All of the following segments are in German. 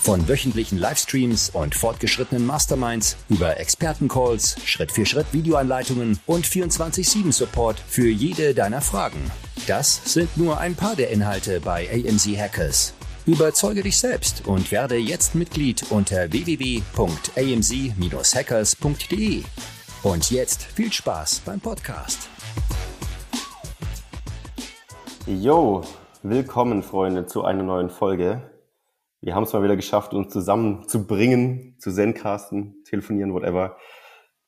Von wöchentlichen Livestreams und fortgeschrittenen Masterminds über Expertencalls, Schritt-für-Schritt Videoanleitungen und 24-7-Support für jede deiner Fragen. Das sind nur ein paar der Inhalte bei AMZ Hackers. Überzeuge dich selbst und werde jetzt Mitglied unter www.amz-hackers.de. Und jetzt viel Spaß beim Podcast. Yo, willkommen Freunde zu einer neuen Folge. Wir haben es mal wieder geschafft, uns zusammenzubringen, zu Zencasten, telefonieren, whatever.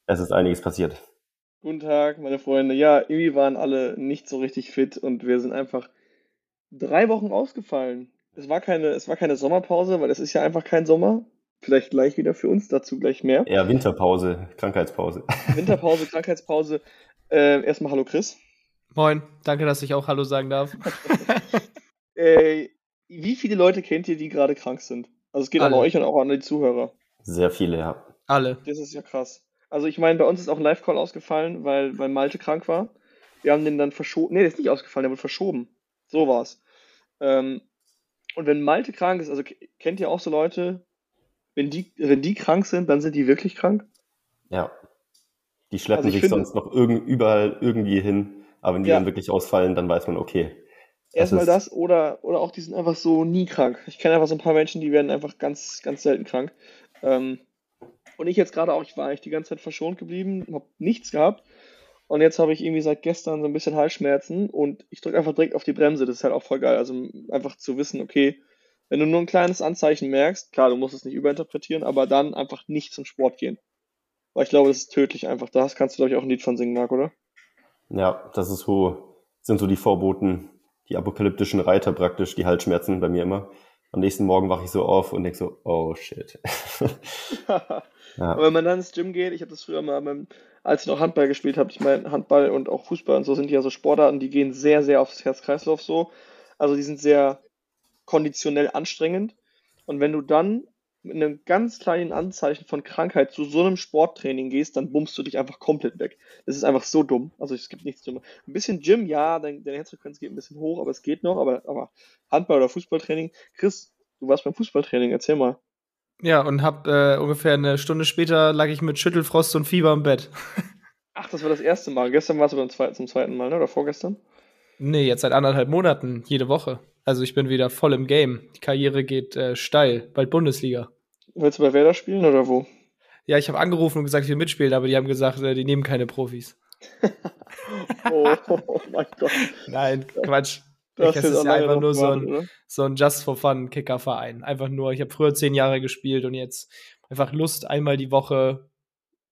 Es ist einiges passiert. Guten Tag, meine Freunde. Ja, irgendwie waren alle nicht so richtig fit und wir sind einfach drei Wochen ausgefallen. Es war keine, es war keine Sommerpause, weil es ist ja einfach kein Sommer. Vielleicht gleich wieder für uns, dazu gleich mehr. Ja, Winterpause, Krankheitspause. Winterpause, Krankheitspause. Äh, erstmal Hallo Chris. Moin, danke, dass ich auch Hallo sagen darf. äh, wie viele Leute kennt ihr, die gerade krank sind? Also es geht Alle. an euch und auch an die Zuhörer. Sehr viele, ja. Alle. Das ist ja krass. Also ich meine, bei uns ist auch ein Live-Call ausgefallen, weil, weil Malte krank war. Wir haben den dann verschoben. Nee, der ist nicht ausgefallen, der wurde verschoben. So war's. Ähm, und wenn Malte krank ist, also kennt ihr auch so Leute, wenn die, wenn die krank sind, dann sind die wirklich krank? Ja. Die schleppen also sich finde, sonst noch irgend, überall irgendwie hin, aber wenn die ja. dann wirklich ausfallen, dann weiß man, okay, Erstmal das, oder, oder auch die sind einfach so nie krank. Ich kenne einfach so ein paar Menschen, die werden einfach ganz, ganz selten krank. Ähm, und ich jetzt gerade auch, ich war eigentlich die ganze Zeit verschont geblieben, habe nichts gehabt. Und jetzt habe ich irgendwie seit gestern so ein bisschen Halsschmerzen und ich drücke einfach direkt auf die Bremse. Das ist halt auch voll geil. Also einfach zu wissen, okay, wenn du nur ein kleines Anzeichen merkst, klar, du musst es nicht überinterpretieren, aber dann einfach nicht zum Sport gehen. Weil ich glaube, das ist tödlich einfach. Da kannst du, glaube ich, auch ein Lied von singen, Marc, oder? Ja, das ist so, sind so die Vorboten die apokalyptischen Reiter praktisch, die Halsschmerzen bei mir immer. Am nächsten Morgen wache ich so auf und denke so, oh shit. ja. Aber wenn man dann ins Gym geht, ich habe das früher mal, beim, als ich noch Handball gespielt habe, ich meine, Handball und auch Fußball und so sind ja so Sportarten, die gehen sehr, sehr aufs Herz-Kreislauf so. Also die sind sehr konditionell anstrengend. Und wenn du dann mit einem ganz kleinen Anzeichen von Krankheit zu so einem Sporttraining gehst, dann bummst du dich einfach komplett weg. Das ist einfach so dumm. Also es gibt nichts Dummes. Ein bisschen Gym, ja, deine, deine Herzfrequenz geht ein bisschen hoch, aber es geht noch. Aber, aber Handball- oder Fußballtraining. Chris, du warst beim Fußballtraining, erzähl mal. Ja, und hab äh, ungefähr eine Stunde später lag ich mit Schüttelfrost und Fieber im Bett. Ach, das war das erste Mal. Gestern warst du beim zweiten, zum zweiten Mal, ne? Oder vorgestern? Nee, jetzt seit anderthalb Monaten, jede Woche. Also ich bin wieder voll im Game. Die Karriere geht äh, steil, bald Bundesliga. Willst du bei Werder spielen oder wo? Ja, ich habe angerufen und gesagt, ich will mitspielen, aber die haben gesagt, äh, die nehmen keine Profis. oh, oh, mein Gott. Nein, Quatsch. Das ist ja einfach nur so ein, so ein Just for Fun Kickerverein. Einfach nur, ich habe früher zehn Jahre gespielt und jetzt einfach Lust, einmal die Woche,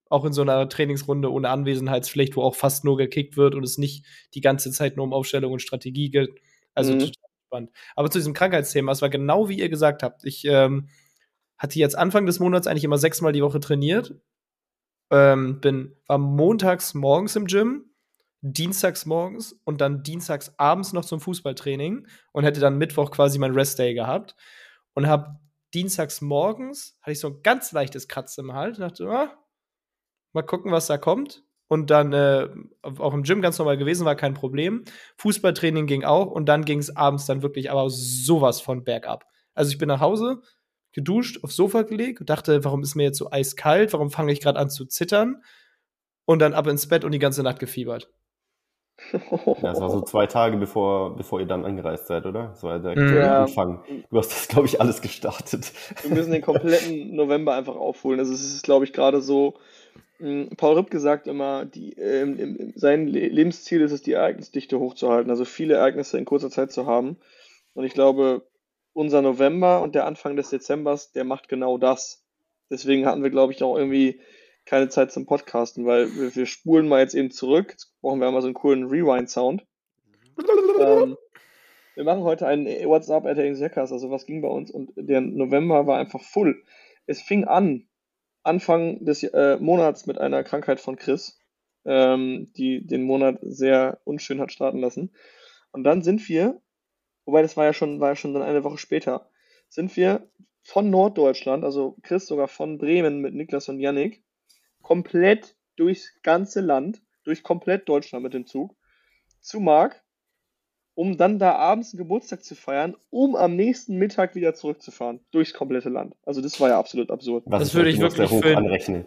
auch in so einer Trainingsrunde ohne Anwesenheitspflicht, wo auch fast nur gekickt wird und es nicht die ganze Zeit nur um Aufstellung und Strategie geht. Also mhm. Spannend. Aber zu diesem Krankheitsthema, es war genau wie ihr gesagt habt. Ich ähm, hatte jetzt Anfang des Monats eigentlich immer sechsmal die Woche trainiert. Ähm, bin, war montags morgens im Gym, dienstags morgens und dann dienstags abends noch zum Fußballtraining und hätte dann Mittwoch quasi mein Restday gehabt und habe dienstags morgens hatte ich so ein ganz leichtes Kratzen im Hals dachte, ah, mal gucken, was da kommt. Und dann äh, auch im Gym ganz normal gewesen, war kein Problem. Fußballtraining ging auch und dann ging es abends dann wirklich aber sowas von bergab. Also ich bin nach Hause, geduscht, aufs Sofa gelegt und dachte, warum ist mir jetzt so eiskalt? Warum fange ich gerade an zu zittern? Und dann ab ins Bett und die ganze Nacht gefiebert. Ja, das war so zwei Tage, bevor, bevor ihr dann angereist seid, oder? Das war der mhm. ja. Anfang. Du hast das, glaube ich, alles gestartet. Wir müssen den kompletten November einfach aufholen. Also es ist, glaube ich, gerade so, Paul Ripp gesagt immer, die, äh, sein Lebensziel ist es, die Ereignisdichte hochzuhalten, also viele Ereignisse in kurzer Zeit zu haben. Und ich glaube, unser November und der Anfang des Dezembers, der macht genau das. Deswegen hatten wir, glaube ich, auch irgendwie keine Zeit zum Podcasten, weil wir, wir spulen mal jetzt eben zurück. Jetzt brauchen wir mal so einen coolen Rewind-Sound. ähm, wir machen heute einen WhatsApp at also was ging bei uns und der November war einfach full. Es fing an, Anfang des äh, Monats mit einer Krankheit von Chris, ähm, die den Monat sehr unschön hat starten lassen. Und dann sind wir, wobei das war ja schon, war ja schon dann eine Woche später, sind wir von Norddeutschland, also Chris sogar von Bremen mit Niklas und Yannick, komplett durchs ganze Land, durch komplett Deutschland mit dem Zug, zu Mark, um dann da abends einen Geburtstag zu feiern, um am nächsten Mittag wieder zurückzufahren, durchs komplette Land. Also das war ja absolut absurd. Was das würde ich wirklich für, anrechnen.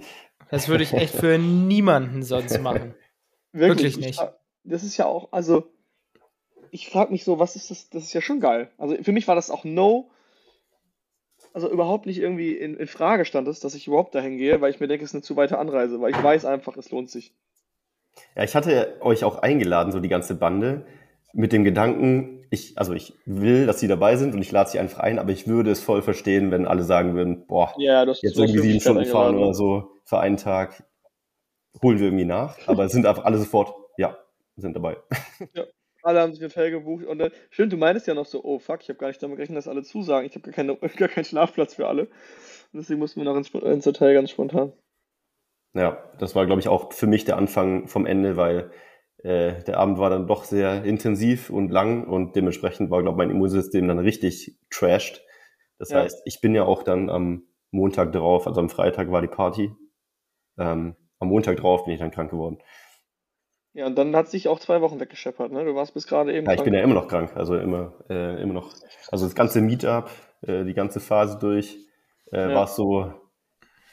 Das würde ich echt für niemanden sonst machen. wirklich, wirklich nicht. Ich, das ist ja auch, also ich frage mich so, was ist das? Das ist ja schon geil. Also für mich war das auch no, also überhaupt nicht irgendwie in, in Frage stand es, dass ich überhaupt dahin gehe, weil ich mir denke, es ist eine zu weite Anreise, weil ich weiß einfach, es lohnt sich. Ja, ich hatte euch auch eingeladen, so die ganze Bande, mit dem Gedanken, ich, also ich will, dass sie dabei sind und ich lade sie einfach ein, aber ich würde es voll verstehen, wenn alle sagen würden, boah, ja, jetzt irgendwie sieben Stunden fahren oder so für einen Tag, holen wir irgendwie nach. Aber es sind einfach alle sofort, ja, sind dabei. Ja, alle haben sich ein Hotel gebucht und äh, schön, du meinst ja noch so, oh fuck, ich habe gar nicht damit gerechnet, dass alle zusagen. Ich habe gar, keine, gar keinen Schlafplatz für alle. Und deswegen mussten wir noch ins, ins Hotel ganz spontan. Ja, das war, glaube ich, auch für mich der Anfang vom Ende, weil äh, der Abend war dann doch sehr intensiv und lang und dementsprechend war, glaube ich, mein Immunsystem dann richtig trashed. Das ja. heißt, ich bin ja auch dann am Montag drauf, also am Freitag war die Party. Ähm, am Montag drauf bin ich dann krank geworden. Ja, und dann hat sich auch zwei Wochen weggescheppert, ne? Du warst bis gerade eben. Ja, ich bin ja immer noch krank, also immer, äh, immer noch. Also das ganze Meetup, äh, die ganze Phase durch, äh, ja. war es so,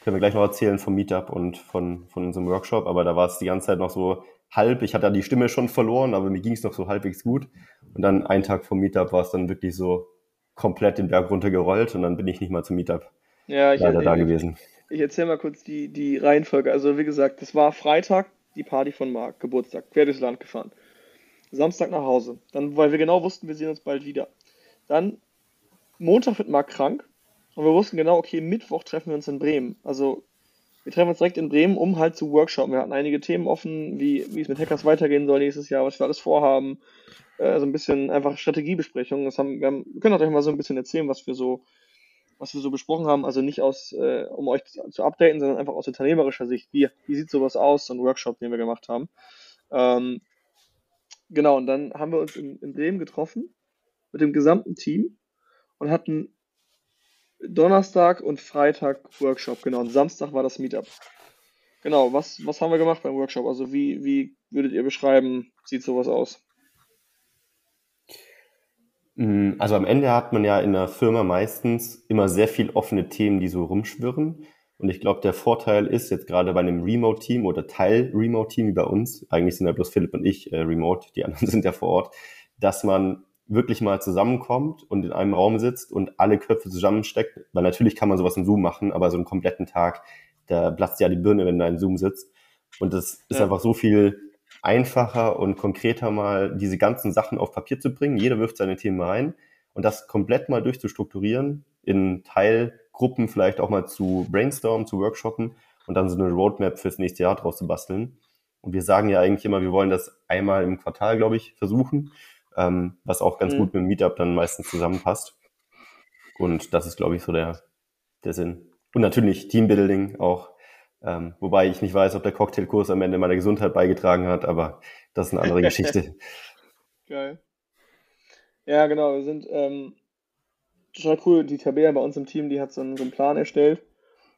können wir gleich noch erzählen vom Meetup und von, von unserem Workshop, aber da war es die ganze Zeit noch so halb, ich hatte ja die Stimme schon verloren, aber mir ging es noch so halbwegs gut. Und dann einen Tag vom Meetup war es dann wirklich so komplett den Berg runtergerollt und dann bin ich nicht mal zum Meetup ja, ich, leider ich, da gewesen. Ich erzähle mal kurz die, die Reihenfolge. Also wie gesagt, das war Freitag, die Party von Marc, Geburtstag, quer durchs Land gefahren. Samstag nach Hause. Dann, weil wir genau wussten, wir sehen uns bald wieder. Dann Montag wird Marc krank und wir wussten genau, okay, Mittwoch treffen wir uns in Bremen. Also wir treffen uns direkt in Bremen, um halt zu workshopen. Wir hatten einige Themen offen, wie, wie es mit Hackers weitergehen soll nächstes Jahr, was wir alles vorhaben. Äh, so ein bisschen einfach Strategiebesprechungen. Das haben, wir, haben, wir können euch mal so ein bisschen erzählen, was wir so, was wir so besprochen haben. Also nicht aus, äh, um euch zu, zu updaten, sondern einfach aus unternehmerischer Sicht. Wie, wie sieht sowas aus, so ein Workshop, den wir gemacht haben. Ähm, genau, und dann haben wir uns in, in Bremen getroffen mit dem gesamten Team und hatten Donnerstag und Freitag Workshop, genau. Und Samstag war das Meetup. Genau, was, was haben wir gemacht beim Workshop? Also wie, wie würdet ihr beschreiben, sieht sowas aus? Mm, also am Ende hat man ja in der Firma meistens immer sehr viel offene Themen, die so rumschwirren. Und ich glaube, der Vorteil ist jetzt gerade bei einem Remote-Team oder Teil-Remote-Team wie bei uns, eigentlich sind ja bloß Philipp und ich äh, remote, die anderen sind ja vor Ort, dass man wirklich mal zusammenkommt und in einem Raum sitzt und alle Köpfe zusammensteckt. Weil natürlich kann man sowas im Zoom machen, aber so einen kompletten Tag, da platzt ja die Birne, wenn da in Zoom sitzt. Und das ist ja. einfach so viel einfacher und konkreter mal diese ganzen Sachen auf Papier zu bringen. Jeder wirft seine Themen rein und das komplett mal durchzustrukturieren, in Teilgruppen vielleicht auch mal zu brainstormen, zu workshoppen und dann so eine Roadmap fürs nächste Jahr draus zu basteln. Und wir sagen ja eigentlich immer, wir wollen das einmal im Quartal, glaube ich, versuchen, ähm, was auch ganz mhm. gut mit dem Meetup dann meistens zusammenpasst. Und das ist, glaube ich, so der, der Sinn. Und natürlich Teambuilding auch ähm, wobei ich nicht weiß, ob der Cocktailkurs am Ende meiner Gesundheit beigetragen hat, aber das ist eine andere Geschichte. Geil. Ja, genau. Wir sind ähm, total cool. Die Tabea bei uns im Team, die hat so einen, so einen Plan erstellt,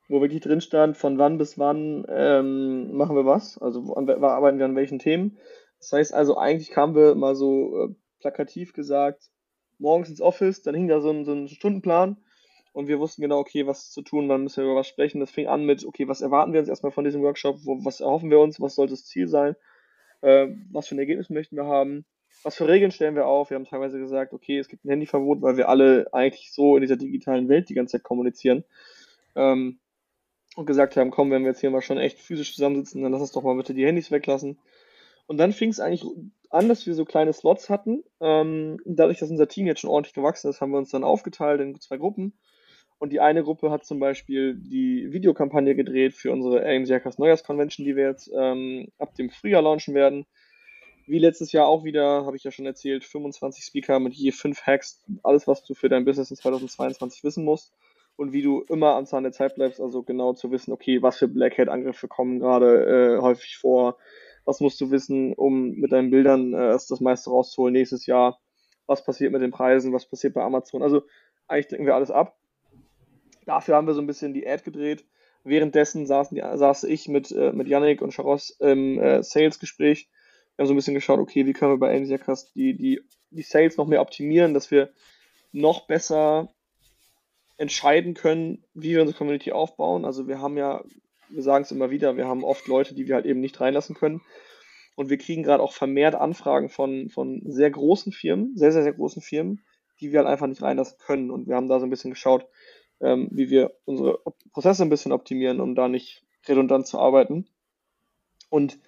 wo wirklich drin stand, von wann bis wann ähm, machen wir was. Also wo, arbeiten wir an welchen Themen. Das heißt also, eigentlich kamen wir mal so äh, plakativ gesagt, morgens ins Office, dann hing da so ein, so ein Stundenplan und wir wussten genau, okay, was zu tun, wann müssen wir über was sprechen. Das fing an mit, okay, was erwarten wir uns erstmal von diesem Workshop, wo, was erhoffen wir uns, was sollte das Ziel sein, äh, was für ein Ergebnis möchten wir haben, was für Regeln stellen wir auf. Wir haben teilweise gesagt, okay, es gibt ein Handyverbot, weil wir alle eigentlich so in dieser digitalen Welt die ganze Zeit kommunizieren. Ähm, und gesagt haben, komm, wenn wir jetzt hier mal schon echt physisch zusammensitzen, dann lass uns doch mal bitte die Handys weglassen. Und dann fing es eigentlich an, dass wir so kleine Slots hatten. Ähm, dadurch, dass unser Team jetzt schon ordentlich gewachsen ist, haben wir uns dann aufgeteilt in zwei Gruppen. Und die eine Gruppe hat zum Beispiel die Videokampagne gedreht für unsere AMC Hackers Neujahrs-Convention, die wir jetzt ähm, ab dem Frühjahr launchen werden. Wie letztes Jahr auch wieder, habe ich ja schon erzählt, 25 Speaker mit je 5 Hacks, alles, was du für dein Business in 2022 wissen musst. Und wie du immer am Zahn der Zeit bleibst, also genau zu wissen, okay, was für Black Hat-Angriffe kommen gerade äh, häufig vor, was musst du wissen, um mit deinen Bildern äh, das meiste rauszuholen nächstes Jahr, was passiert mit den Preisen, was passiert bei Amazon. Also eigentlich decken wir alles ab. Dafür haben wir so ein bisschen die Ad gedreht. Währenddessen saßen die, saß ich mit, äh, mit Yannick und Charos im äh, Sales-Gespräch. Wir haben so ein bisschen geschaut, okay, wie können wir bei Amsiacast die, die, die Sales noch mehr optimieren, dass wir noch besser entscheiden können, wie wir unsere Community aufbauen. Also wir haben ja, wir sagen es immer wieder, wir haben oft Leute, die wir halt eben nicht reinlassen können. Und wir kriegen gerade auch vermehrt Anfragen von, von sehr großen Firmen, sehr, sehr, sehr großen Firmen, die wir halt einfach nicht reinlassen können. Und wir haben da so ein bisschen geschaut, ähm, wie wir unsere Prozesse ein bisschen optimieren, um da nicht redundant zu arbeiten. Und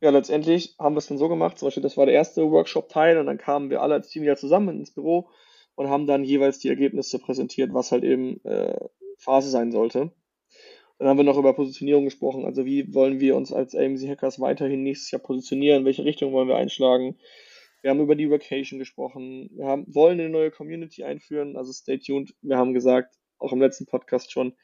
ja, letztendlich haben wir es dann so gemacht, zum Beispiel, das war der erste Workshop-Teil und dann kamen wir alle als Team wieder zusammen ins Büro und haben dann jeweils die Ergebnisse präsentiert, was halt eben äh, Phase sein sollte. Dann haben wir noch über Positionierung gesprochen, also wie wollen wir uns als AMC Hackers weiterhin nächstes Jahr positionieren, welche Richtung wollen wir einschlagen. Wir haben über die Vacation gesprochen, wir haben, wollen eine neue Community einführen, also stay tuned. Wir haben gesagt, auch im letzten Podcast schon,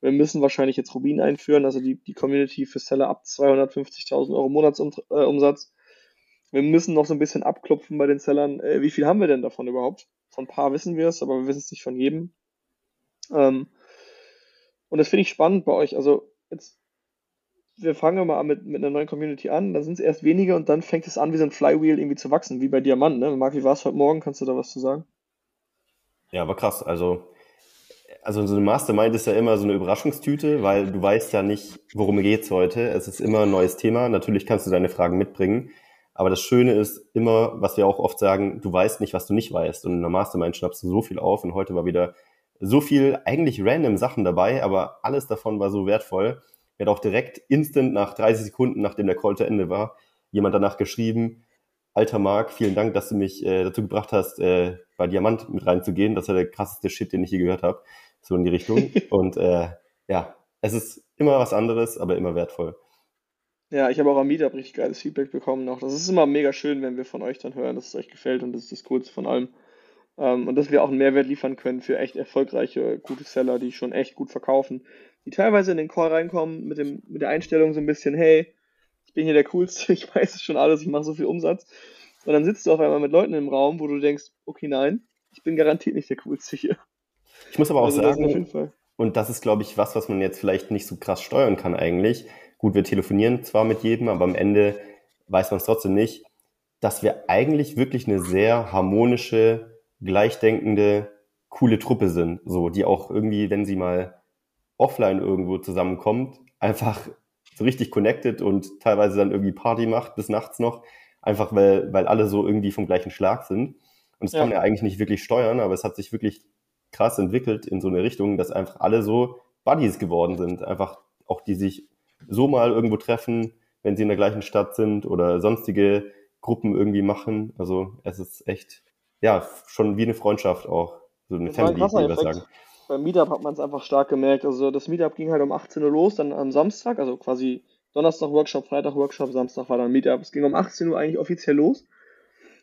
wir müssen wahrscheinlich jetzt Rubin einführen, also die, die Community für Seller ab 250.000 Euro Monatsumsatz. Wir müssen noch so ein bisschen abklopfen bei den Sellern. Äh, wie viel haben wir denn davon überhaupt? Von ein paar wissen wir es, aber wir wissen es nicht von jedem. Ähm, und das finde ich spannend bei euch. Also jetzt, wir fangen mal mit, mit einer neuen Community an, dann sind es erst wenige und dann fängt es an, wie so ein Flywheel irgendwie zu wachsen, wie bei Diamant. Ne? Marc, wie war es heute Morgen? Kannst du da was zu sagen? Ja, war krass. Also, also so eine Mastermind ist ja immer so eine Überraschungstüte, weil du weißt ja nicht, worum geht es heute. Es ist immer ein neues Thema. Natürlich kannst du deine Fragen mitbringen. Aber das Schöne ist immer, was wir auch oft sagen, du weißt nicht, was du nicht weißt. Und in der Mastermind schnappst du so viel auf. Und heute war wieder so viel eigentlich random Sachen dabei, aber alles davon war so wertvoll. Er hat auch direkt instant nach 30 Sekunden, nachdem der Call zu Ende war, jemand danach geschrieben, alter Marc, vielen Dank, dass du mich äh, dazu gebracht hast, äh, bei Diamant mit reinzugehen. Das war der krasseste Shit, den ich je gehört habe. So in die Richtung. Und äh, ja, es ist immer was anderes, aber immer wertvoll. Ja, ich habe auch am Meetup richtig geiles Feedback bekommen noch. Das ist immer mega schön, wenn wir von euch dann hören, dass es euch gefällt und das ist das Coolste von allem. Ähm, und dass wir auch einen Mehrwert liefern können für echt erfolgreiche, gute Seller, die schon echt gut verkaufen. Die teilweise in den Call reinkommen mit, dem, mit der Einstellung so ein bisschen, hey, ich bin hier der Coolste, ich weiß es schon alles, ich mache so viel Umsatz. Und dann sitzt du auf einmal mit Leuten im Raum, wo du denkst, okay, nein, ich bin garantiert nicht der Coolste hier. Ich muss aber auch also sagen, und das ist, glaube ich, was, was man jetzt vielleicht nicht so krass steuern kann eigentlich Gut, wir telefonieren zwar mit jedem, aber am Ende weiß man es trotzdem nicht, dass wir eigentlich wirklich eine sehr harmonische, gleichdenkende, coole Truppe sind, so, die auch irgendwie, wenn sie mal offline irgendwo zusammenkommt, einfach so richtig connected und teilweise dann irgendwie Party macht bis nachts noch, einfach weil, weil alle so irgendwie vom gleichen Schlag sind. Und das ja. kann man ja eigentlich nicht wirklich steuern, aber es hat sich wirklich krass entwickelt in so eine Richtung, dass einfach alle so Buddies geworden sind, einfach auch die sich so mal irgendwo treffen, wenn sie in der gleichen Stadt sind oder sonstige Gruppen irgendwie machen. Also es ist echt, ja, schon wie eine Freundschaft auch. So eine das Family, wie wir sagen. Beim Meetup hat man es einfach stark gemerkt. Also das Meetup ging halt um 18 Uhr los, dann am Samstag, also quasi Donnerstag Workshop, Freitag Workshop, Samstag war dann Meetup. Es ging um 18 Uhr eigentlich offiziell los.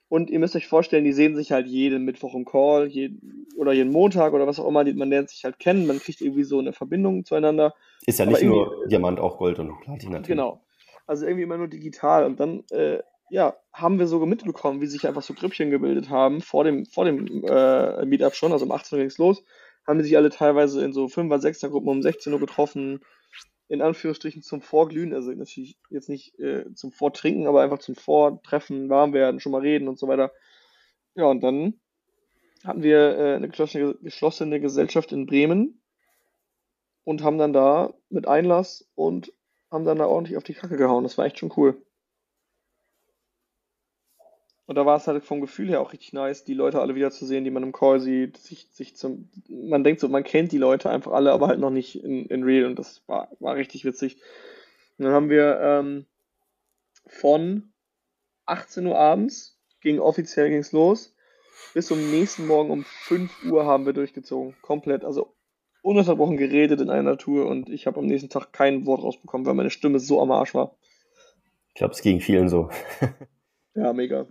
Und ihr müsst euch vorstellen, die sehen sich halt jeden Mittwoch im Call jeden, oder jeden Montag oder was auch immer. Man lernt sich halt kennen, man kriegt irgendwie so eine Verbindung zueinander. Ist ja nicht nur Diamant, auch Gold und Platin natürlich. Genau. Also irgendwie immer nur digital. Und dann, äh, ja, haben wir so mitbekommen, wie sich einfach so Grüppchen gebildet haben vor dem, vor dem äh, Meetup schon. Also um 18 Uhr ging es los. Haben die sich alle teilweise in so 5er, 6er Gruppen um 16 Uhr getroffen in Anführungsstrichen zum Vorglühen, also natürlich jetzt nicht äh, zum Vortrinken, aber einfach zum Vortreffen, warm werden, schon mal reden und so weiter. Ja, und dann hatten wir äh, eine geschlossene, geschlossene Gesellschaft in Bremen und haben dann da mit Einlass und haben dann da ordentlich auf die Kacke gehauen. Das war echt schon cool. Und da war es halt vom Gefühl her auch richtig nice, die Leute alle wieder zu sehen, die man im Call sieht, sich, sich zum, man denkt so, man kennt die Leute einfach alle, aber halt noch nicht in, in real und das war, war richtig witzig. Und dann haben wir ähm, von 18 Uhr abends, ging offiziell ging's los, bis zum nächsten Morgen um 5 Uhr haben wir durchgezogen. Komplett, also ununterbrochen geredet in einer Tour und ich habe am nächsten Tag kein Wort rausbekommen, weil meine Stimme so am Arsch war. Ich glaube, es ging vielen so. ja, mega.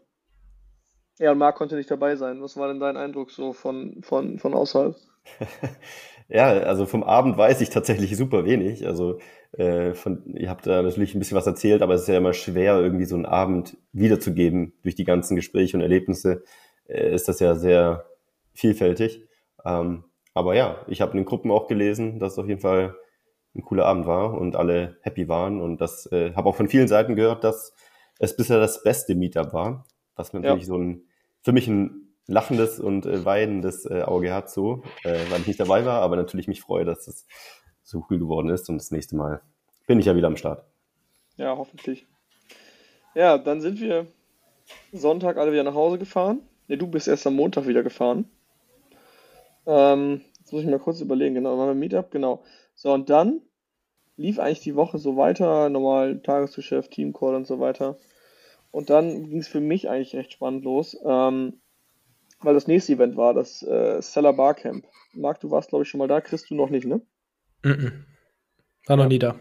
Ja, und Marc konnte nicht dabei sein. Was war denn dein Eindruck so von, von, von außerhalb? ja, also vom Abend weiß ich tatsächlich super wenig. Also äh, von, ihr habt da natürlich ein bisschen was erzählt, aber es ist ja immer schwer, irgendwie so einen Abend wiederzugeben. Durch die ganzen Gespräche und Erlebnisse äh, ist das ja sehr vielfältig. Ähm, aber ja, ich habe in den Gruppen auch gelesen, dass es auf jeden Fall ein cooler Abend war und alle happy waren. Und das äh, habe auch von vielen Seiten gehört, dass es bisher das beste Meetup war was natürlich ja. so ein, für mich ein lachendes und äh, weidendes äh, Auge hat, so, äh, weil ich nicht dabei war, aber natürlich mich freue, dass es so cool geworden ist und das nächste Mal bin ich ja wieder am Start. Ja, hoffentlich. Ja, dann sind wir Sonntag alle wieder nach Hause gefahren. Ne, du bist erst am Montag wieder gefahren. Ähm, jetzt muss ich mal kurz überlegen, genau, waren wir Meetup, genau. So, und dann lief eigentlich die Woche so weiter, normal Tagesgeschäft, Teamcall und so weiter. Und dann ging es für mich eigentlich recht spannend los, ähm, weil das nächste Event war, das äh, Seller Barcamp. Marc, du warst, glaube ich, schon mal da, kriegst du noch nicht, ne? Mm -mm. War noch nie da.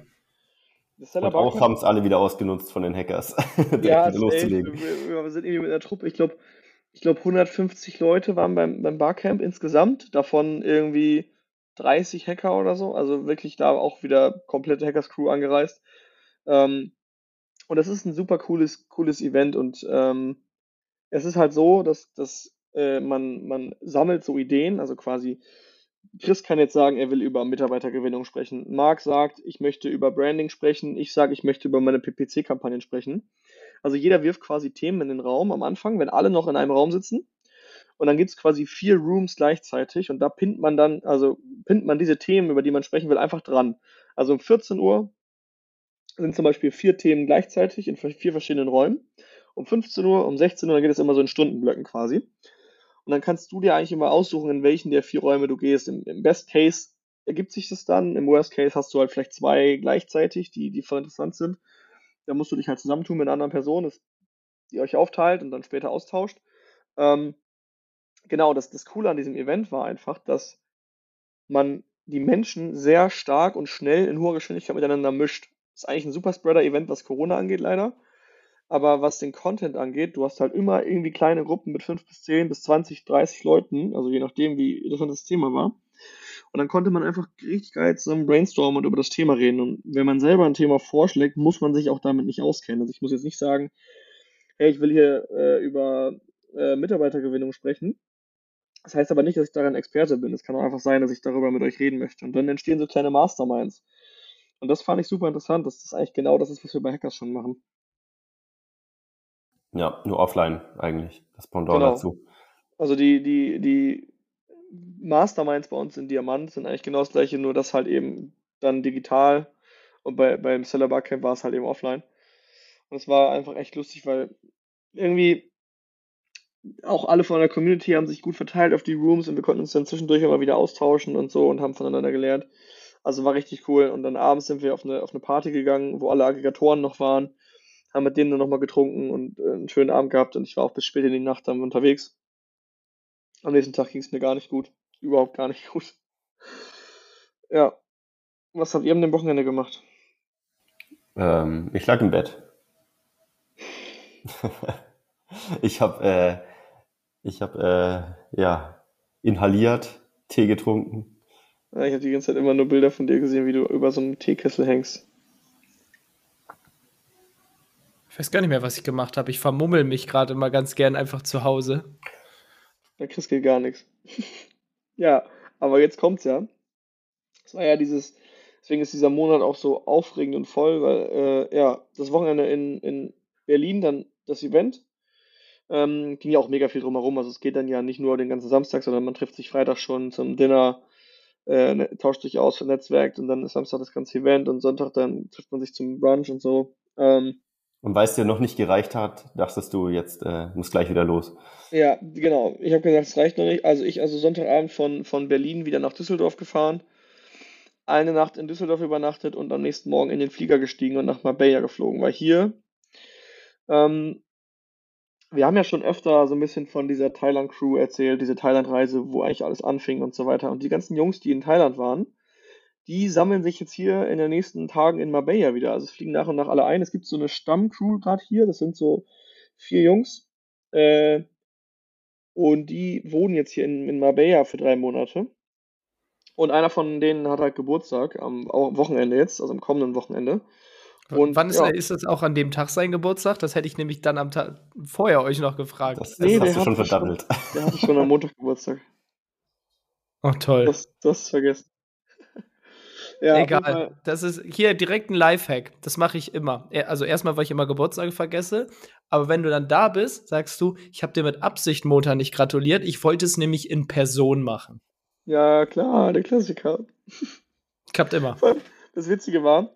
Und auch haben es alle wieder ausgenutzt von den Hackers, ja, loszulegen. Wir, wir, sind irgendwie mit einer Truppe, ich glaube, ich glaube 150 Leute waren beim, beim Barcamp insgesamt, davon irgendwie 30 Hacker oder so, also wirklich da auch wieder komplette Hackers-Crew angereist. Ähm, und das ist ein super cooles, cooles Event und ähm, es ist halt so, dass, dass äh, man, man sammelt so Ideen, also quasi Chris kann jetzt sagen, er will über Mitarbeitergewinnung sprechen. Marc sagt, ich möchte über Branding sprechen. Ich sage, ich möchte über meine PPC-Kampagnen sprechen. Also jeder wirft quasi Themen in den Raum am Anfang, wenn alle noch in einem Raum sitzen. Und dann gibt es quasi vier Rooms gleichzeitig und da pinnt man dann, also pinnt man diese Themen, über die man sprechen will, einfach dran. Also um 14 Uhr sind zum Beispiel vier Themen gleichzeitig in vier verschiedenen Räumen. Um 15 Uhr, um 16 Uhr, dann geht es immer so in Stundenblöcken quasi. Und dann kannst du dir eigentlich immer aussuchen, in welchen der vier Räume du gehst. Im, im Best Case ergibt sich das dann. Im Worst Case hast du halt vielleicht zwei gleichzeitig, die, die voll interessant sind. Da musst du dich halt zusammentun mit einer anderen Person, die euch aufteilt und dann später austauscht. Ähm, genau, das, das Coole an diesem Event war einfach, dass man die Menschen sehr stark und schnell in hoher Geschwindigkeit miteinander mischt. Ist eigentlich ein super Spreader-Event, was Corona angeht, leider. Aber was den Content angeht, du hast halt immer irgendwie kleine Gruppen mit 5 bis 10 bis 20, 30 Leuten, also je nachdem, wie interessant das Thema war. Und dann konnte man einfach richtig geil zusammen brainstormen und über das Thema reden. Und wenn man selber ein Thema vorschlägt, muss man sich auch damit nicht auskennen. Also ich muss jetzt nicht sagen, hey, ich will hier äh, über äh, Mitarbeitergewinnung sprechen. Das heißt aber nicht, dass ich daran Experte bin. Es kann auch einfach sein, dass ich darüber mit euch reden möchte. Und dann entstehen so kleine Masterminds. Und das fand ich super interessant, dass das eigentlich genau das ist, was wir bei Hackers schon machen. Ja, nur offline eigentlich, das Pendant genau. dazu. Also die, die, die Masterminds bei uns in Diamant sind eigentlich genau das gleiche, nur das halt eben dann digital und bei, beim Seller Barcamp war es halt eben offline. Und es war einfach echt lustig, weil irgendwie auch alle von der Community haben sich gut verteilt auf die Rooms und wir konnten uns dann zwischendurch immer wieder austauschen und so und haben voneinander gelernt. Also war richtig cool. Und dann abends sind wir auf eine, auf eine Party gegangen, wo alle Aggregatoren noch waren, haben mit denen dann nochmal getrunken und äh, einen schönen Abend gehabt. Und ich war auch bis spät in die Nacht dann unterwegs. Am nächsten Tag ging es mir gar nicht gut. Überhaupt gar nicht gut. Ja. Was habt ihr am Wochenende gemacht? Ähm, ich lag im Bett. ich habe äh, ich habe äh, ja inhaliert, Tee getrunken, ich habe die ganze Zeit immer nur Bilder von dir gesehen, wie du über so einem Teekessel hängst. Ich weiß gar nicht mehr, was ich gemacht habe. Ich vermummel mich gerade immer ganz gern einfach zu Hause. Da kriegst du gar nichts. ja, aber jetzt kommt's ja. Es war ja dieses, deswegen ist dieser Monat auch so aufregend und voll, weil äh, ja, das Wochenende in, in Berlin, dann das Event, ähm, ging ja auch mega viel drumherum. Also es geht dann ja nicht nur den ganzen Samstag, sondern man trifft sich Freitag schon zum Dinner, äh, ne, tauscht sich aus, vernetzwerkt und dann ist Samstag das ganze Event und Sonntag dann trifft man sich zum Brunch und so. Ähm, und weil es dir noch nicht gereicht hat, dachtest du, jetzt äh, muss gleich wieder los. Ja, genau. Ich habe gesagt, es reicht noch nicht. Also ich also Sonntagabend von, von Berlin wieder nach Düsseldorf gefahren, eine Nacht in Düsseldorf übernachtet und am nächsten Morgen in den Flieger gestiegen und nach Marbella geflogen. Weil hier ähm, wir haben ja schon öfter so ein bisschen von dieser Thailand-Crew erzählt, diese Thailand-Reise, wo eigentlich alles anfing und so weiter. Und die ganzen Jungs, die in Thailand waren, die sammeln sich jetzt hier in den nächsten Tagen in Marbella wieder. Also es fliegen nach und nach alle ein. Es gibt so eine Stammcrew gerade hier, das sind so vier Jungs. Äh, Und die wohnen jetzt hier in, in Marbella für drei Monate. Und einer von denen hat halt Geburtstag am Wochenende jetzt, also am kommenden Wochenende. Und wann ist, ja. ist es auch an dem Tag sein Geburtstag? Das hätte ich nämlich dann am Tag vorher euch noch gefragt. Das, das nee, hast du schon verdammelt. Der hatte schon am Montag Geburtstag. Ach toll. Das, das vergessen. ja, Egal. Das ist hier direkt ein Lifehack. Das mache ich immer. Also erstmal, weil ich immer Geburtstage vergesse. Aber wenn du dann da bist, sagst du, ich habe dir mit Absicht Montag nicht gratuliert. Ich wollte es nämlich in Person machen. Ja, klar, der Klassiker. Klappt immer. Das Witzige war,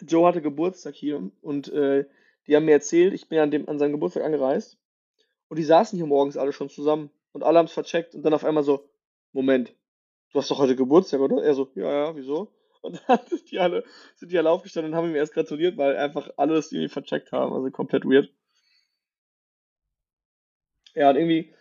Joe hatte Geburtstag hier und äh, die haben mir erzählt, ich bin an, dem, an seinem Geburtstag angereist und die saßen hier morgens alle schon zusammen und alle haben es vercheckt und dann auf einmal so, Moment, du hast doch heute Geburtstag, oder? Er so, ja, ja, wieso? Und dann sind die alle, sind die alle aufgestanden und haben ihm erst gratuliert, weil einfach alle das irgendwie vercheckt haben, also komplett weird. Ja, und irgendwie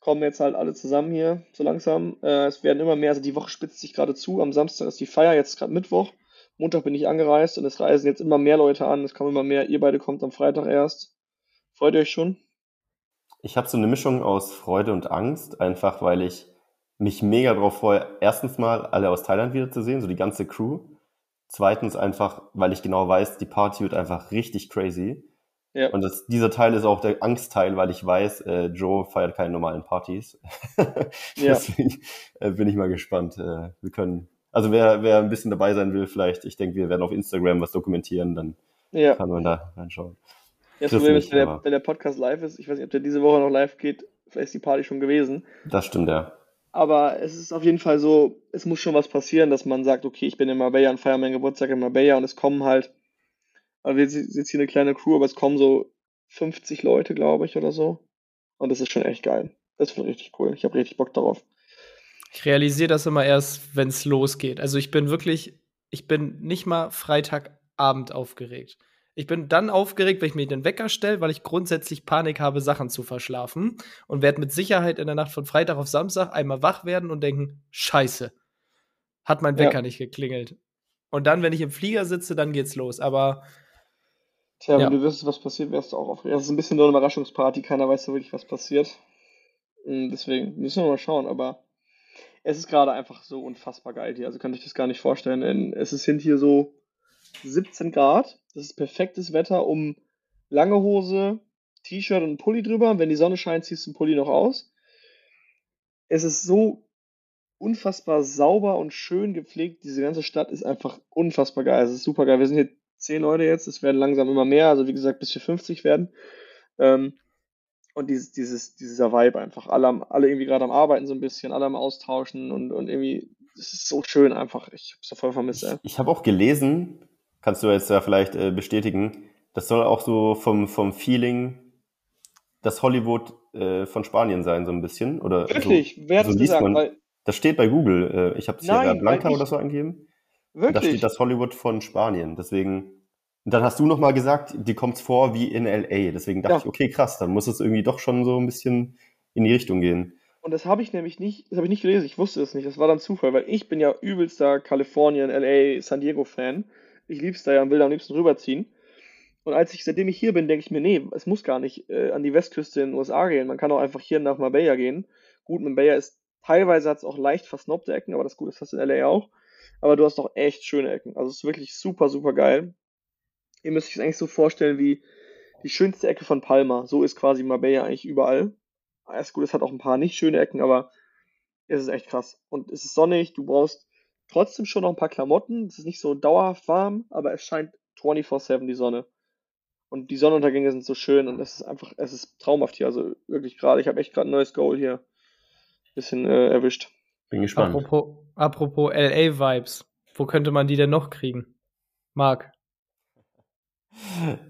kommen jetzt halt alle zusammen hier, so langsam. Äh, es werden immer mehr, also die Woche spitzt sich gerade zu. Am Samstag ist die Feier, jetzt gerade Mittwoch. Montag bin ich angereist und es reisen jetzt immer mehr Leute an. Es kommen immer mehr. Ihr beide kommt am Freitag erst. Freut ihr euch schon? Ich habe so eine Mischung aus Freude und Angst, einfach weil ich mich mega drauf freue, erstens mal alle aus Thailand wiederzusehen, so die ganze Crew. Zweitens einfach, weil ich genau weiß, die Party wird einfach richtig crazy. Ja. Und das, dieser Teil ist auch der Angstteil, weil ich weiß, äh, Joe feiert keine normalen Partys. Deswegen äh, bin ich mal gespannt. Äh, wir können also wer, wer ein bisschen dabei sein will, vielleicht, ich denke, wir werden auf Instagram was dokumentieren, dann ja. kann man da reinschauen. Ja, das Problem ist, wenn der, wenn der Podcast live ist, ich weiß nicht, ob der diese Woche noch live geht, vielleicht ist die Party schon gewesen. Das stimmt, ja. Aber es ist auf jeden Fall so, es muss schon was passieren, dass man sagt, okay, ich bin in Marbella und feiere meinen Geburtstag in Marbella und es kommen halt, also wir sind jetzt hier eine kleine Crew, aber es kommen so 50 Leute, glaube ich, oder so. Und das ist schon echt geil. Das wird richtig cool. Ich habe richtig Bock darauf. Ich realisiere das immer erst, wenn es losgeht. Also ich bin wirklich, ich bin nicht mal Freitagabend aufgeregt. Ich bin dann aufgeregt, wenn ich mir den Wecker stelle, weil ich grundsätzlich Panik habe, Sachen zu verschlafen und werde mit Sicherheit in der Nacht von Freitag auf Samstag einmal wach werden und denken, scheiße, hat mein Wecker ja. nicht geklingelt. Und dann, wenn ich im Flieger sitze, dann geht's los. Aber Tja, ja. wenn du wüsstest, was passiert, wärst du auch aufgeregt. Das ist ein bisschen nur eine Überraschungsparty, keiner weiß so wirklich, was passiert. Und deswegen müssen wir mal schauen, aber es ist gerade einfach so unfassbar geil hier. Also kann ich das gar nicht vorstellen. Es sind hier so 17 Grad. Das ist perfektes Wetter, um lange Hose, T-Shirt und Pulli drüber. Wenn die Sonne scheint, ziehst du den Pulli noch aus. Es ist so unfassbar sauber und schön gepflegt. Diese ganze Stadt ist einfach unfassbar geil. Es ist super geil. Wir sind hier 10 Leute jetzt. Es werden langsam immer mehr. Also wie gesagt, bis wir 50 werden. Ähm, und dieses, dieses, dieser Vibe einfach. Alle, alle irgendwie gerade am Arbeiten so ein bisschen, alle am Austauschen und, und irgendwie, es ist so schön einfach. Ich hab's da voll vermisst, ey. Ich, ich habe auch gelesen, kannst du jetzt ja vielleicht äh, bestätigen, das soll auch so vom, vom Feeling das Hollywood äh, von Spanien sein, so ein bisschen. Oder Wirklich? So, Wer hat so gesagt? Man, weil, das steht bei Google. Äh, ich habe es hier Blanca oder so eingegeben. Wirklich? Da steht das Hollywood von Spanien. Deswegen und dann hast du nochmal gesagt, die kommt vor wie in LA. Deswegen dachte ja. ich, okay, krass, dann muss es irgendwie doch schon so ein bisschen in die Richtung gehen. Und das habe ich nämlich nicht, das habe ich nicht gelesen, ich wusste es nicht, das war dann Zufall, weil ich bin ja übelster Kalifornien, LA, San Diego Fan. Ich lieb's da ja und will da am liebsten rüberziehen. Und als ich, seitdem ich hier bin, denke ich mir, nee, es muss gar nicht äh, an die Westküste in den USA gehen. Man kann auch einfach hier nach Marbella gehen. Gut, Marbella ist, teilweise hat es auch leicht versnobte Ecken, aber das Gute ist das in LA auch. Aber du hast doch echt schöne Ecken. Also es ist wirklich super, super geil ihr müsst euch es eigentlich so vorstellen wie die schönste Ecke von Palma. So ist quasi Marbella eigentlich überall. Alles gut, es hat auch ein paar nicht schöne Ecken, aber es ist echt krass. Und es ist sonnig, du brauchst trotzdem schon noch ein paar Klamotten. Es ist nicht so dauerhaft warm, aber es scheint 24-7 die Sonne. Und die Sonnenuntergänge sind so schön und es ist einfach, es ist traumhaft hier. Also wirklich gerade, ich habe echt gerade ein neues Goal hier bisschen äh, erwischt. Bin gespannt. Apropos, apropos LA-Vibes, wo könnte man die denn noch kriegen? Marc.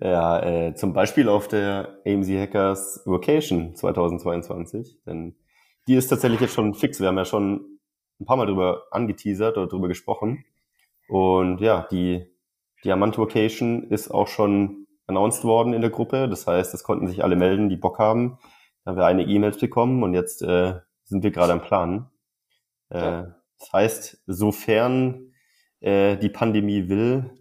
Ja, äh, zum Beispiel auf der AMZ Hackers Vocation 2022, denn die ist tatsächlich jetzt schon fix. Wir haben ja schon ein paar Mal drüber angeteasert oder drüber gesprochen. Und ja, die Diamant Vocation ist auch schon announced worden in der Gruppe. Das heißt, es konnten sich alle melden, die Bock haben. Da haben wir einige E-Mails bekommen und jetzt äh, sind wir gerade am Plan. Äh, ja. Das heißt, sofern äh, die Pandemie will,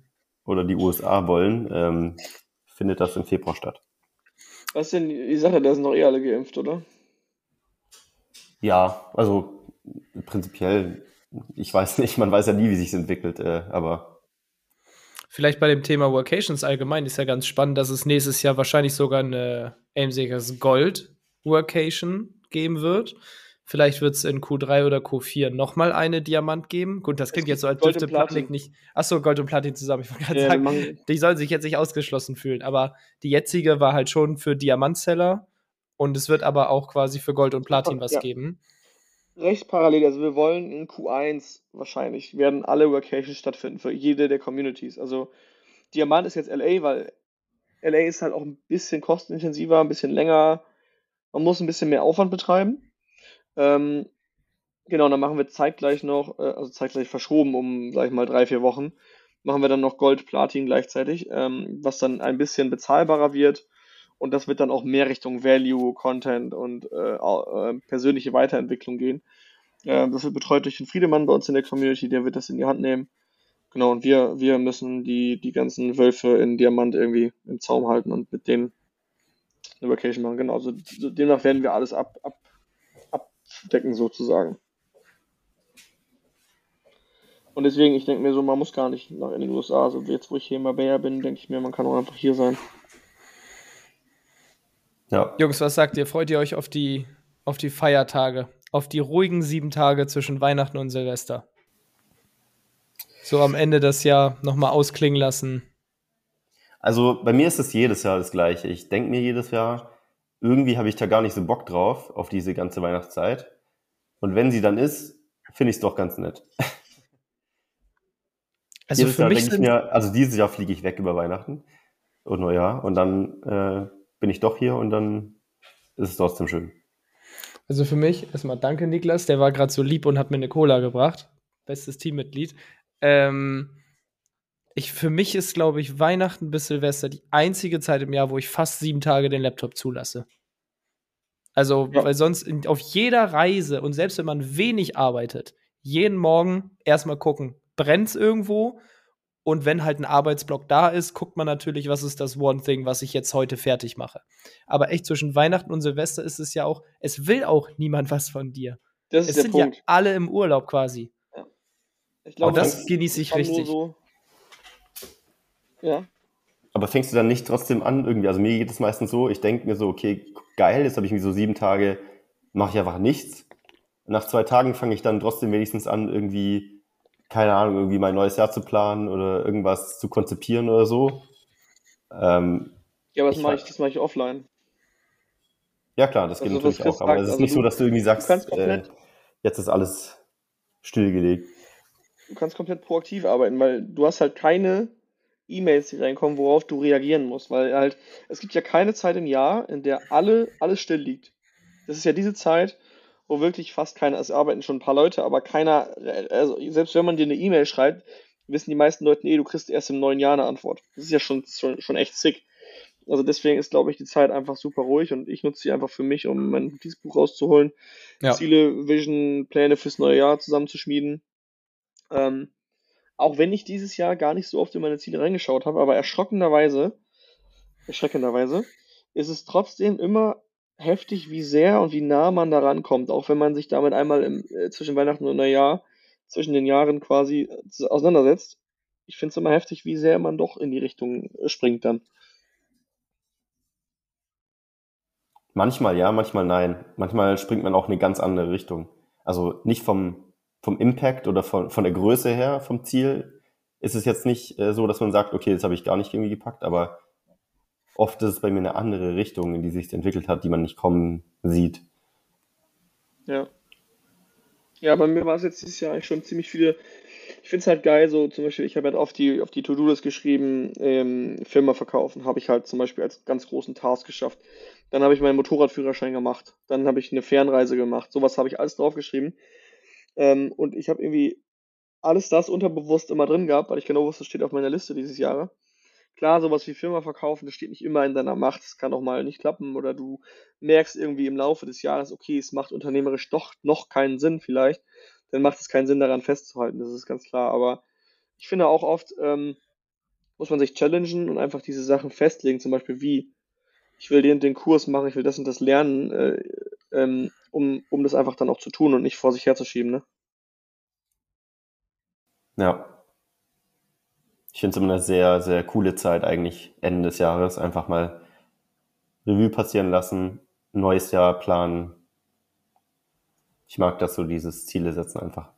oder die USA wollen, ähm, findet das im Februar statt. Was ist denn die Sache? Da sind doch eh alle geimpft, oder? Ja, also prinzipiell, ich weiß nicht, man weiß ja nie, wie sich entwickelt, äh, aber. Vielleicht bei dem Thema Workations allgemein ist ja ganz spannend, dass es nächstes Jahr wahrscheinlich sogar eine Aimseekers Gold Workation geben wird. Vielleicht wird es in Q3 oder Q4 nochmal eine Diamant geben. Gut, das klingt jetzt so, als dürfte Platin nicht. Achso, Gold und Platin zusammen. Ich wollte gerade ja, sagen, die sollen sich jetzt nicht ausgeschlossen fühlen. Aber die jetzige war halt schon für Diamantseller. Und es wird aber auch quasi für Gold und Platin was ja. geben. Recht parallel. Also, wir wollen in Q1 wahrscheinlich werden alle Workations stattfinden für jede der Communities. Also, Diamant ist jetzt LA, weil LA ist halt auch ein bisschen kostenintensiver, ein bisschen länger. Man muss ein bisschen mehr Aufwand betreiben. Ähm, genau, dann machen wir zeitgleich noch, äh, also zeitgleich verschoben um, sag ich mal, drei, vier Wochen, machen wir dann noch Gold, Platin gleichzeitig, ähm, was dann ein bisschen bezahlbarer wird. Und das wird dann auch mehr Richtung Value, Content und äh, äh, persönliche Weiterentwicklung gehen. Äh, das wird betreut durch den Friedemann bei uns in der Community, der wird das in die Hand nehmen. Genau, und wir, wir müssen die, die ganzen Wölfe in Diamant irgendwie im Zaum halten und mit denen eine Vacation machen. Genau, also demnach werden wir alles ab, ab, abdecken sozusagen. Und deswegen, ich denke mir so, man muss gar nicht nach in den USA. Also jetzt, wo ich hier in Marbella bin, denke ich mir, man kann auch einfach hier sein. Ja. Jungs, was sagt ihr? Freut ihr euch auf die, auf die Feiertage? Auf die ruhigen sieben Tage zwischen Weihnachten und Silvester? So am Ende das Jahr nochmal ausklingen lassen. Also bei mir ist es jedes Jahr das Gleiche. Ich denke mir jedes Jahr, irgendwie habe ich da gar nicht so Bock drauf, auf diese ganze Weihnachtszeit. Und wenn sie dann ist, finde ich es doch ganz nett. Also Jedes für Jahr denke ich mir, also dieses Jahr fliege ich weg über Weihnachten und Neujahr und dann äh, bin ich doch hier und dann ist es trotzdem schön. Also für mich erstmal danke Niklas, der war gerade so lieb und hat mir eine Cola gebracht. Bestes Teammitglied. Ähm, ich, für mich ist, glaube ich, Weihnachten bis Silvester die einzige Zeit im Jahr, wo ich fast sieben Tage den Laptop zulasse. Also, ja. weil sonst in, auf jeder Reise und selbst wenn man wenig arbeitet, jeden Morgen erstmal gucken, brennt es irgendwo? Und wenn halt ein Arbeitsblock da ist, guckt man natürlich, was ist das One Thing, was ich jetzt heute fertig mache. Aber echt zwischen Weihnachten und Silvester ist es ja auch, es will auch niemand was von dir. Das ist es der sind Punkt. ja alle im Urlaub quasi. Ja. Ich glaube, und das genieße ich richtig. So ja. Aber fängst du dann nicht trotzdem an irgendwie? Also mir geht es meistens so, ich denke mir so, okay, geil, jetzt habe ich mir so sieben Tage, mache ich einfach nichts. Nach zwei Tagen fange ich dann trotzdem wenigstens an, irgendwie, keine Ahnung, irgendwie mein neues Jahr zu planen oder irgendwas zu konzipieren oder so. Ähm, ja, aber das mache ich, das mache ich offline. Ja klar, das also, geht natürlich auch. Aber es ist also nicht du, so, dass du irgendwie sagst, äh, jetzt ist alles stillgelegt. Du kannst komplett proaktiv arbeiten, weil du hast halt keine E-Mails, die reinkommen, worauf du reagieren musst, weil halt, es gibt ja keine Zeit im Jahr, in der alle, alles still liegt. Das ist ja diese Zeit, wo wirklich fast keiner, es arbeiten schon ein paar Leute, aber keiner, also selbst wenn man dir eine E-Mail schreibt, wissen die meisten Leute, eh, du kriegst erst im neuen Jahr eine Antwort. Das ist ja schon, schon, schon echt sick. Also deswegen ist, glaube ich, die Zeit einfach super ruhig und ich nutze sie einfach für mich, um mein Notizbuch rauszuholen, ja. Ziele, Vision, Pläne fürs neue Jahr zusammenzuschmieden. Ähm, auch wenn ich dieses Jahr gar nicht so oft in meine Ziele reingeschaut habe, aber erschrockenderweise, erschreckenderweise, ist es trotzdem immer heftig, wie sehr und wie nah man da rankommt, auch wenn man sich damit einmal im, äh, zwischen Weihnachten und Neujahr, zwischen den Jahren quasi äh, auseinandersetzt. Ich finde es immer heftig, wie sehr man doch in die Richtung äh, springt dann. Manchmal ja, manchmal nein. Manchmal springt man auch in eine ganz andere Richtung. Also nicht vom vom Impact oder von, von der Größe her vom Ziel ist es jetzt nicht äh, so, dass man sagt, okay, das habe ich gar nicht irgendwie gepackt, aber oft ist es bei mir eine andere Richtung, in die sich entwickelt hat, die man nicht kommen sieht. Ja. Ja, bei mir war es jetzt dieses Jahr eigentlich schon ziemlich viele. Ich finde es halt geil, so zum Beispiel, ich habe halt auf die, auf die To-Do-List geschrieben, ähm, Firma verkaufen, habe ich halt zum Beispiel als ganz großen Task geschafft. Dann habe ich meinen Motorradführerschein gemacht. Dann habe ich eine Fernreise gemacht. Sowas habe ich alles draufgeschrieben. Ähm, und ich habe irgendwie alles das unterbewusst immer drin gehabt, weil ich genau wusste, das steht auf meiner Liste dieses Jahre. Klar, sowas wie Firma verkaufen, das steht nicht immer in deiner Macht, es kann auch mal nicht klappen oder du merkst irgendwie im Laufe des Jahres, okay, es macht unternehmerisch doch noch keinen Sinn vielleicht, dann macht es keinen Sinn daran festzuhalten, das ist ganz klar. Aber ich finde auch oft ähm, muss man sich challengen und einfach diese Sachen festlegen, zum Beispiel wie, ich will den, den Kurs machen, ich will das und das lernen, äh, ähm, um, um das einfach dann auch zu tun und nicht vor sich herzuschieben. Ne? Ja. Ich finde es immer eine sehr, sehr coole Zeit eigentlich Ende des Jahres. Einfach mal Revue passieren lassen, neues Jahr planen. Ich mag das so, dieses Ziele setzen einfach.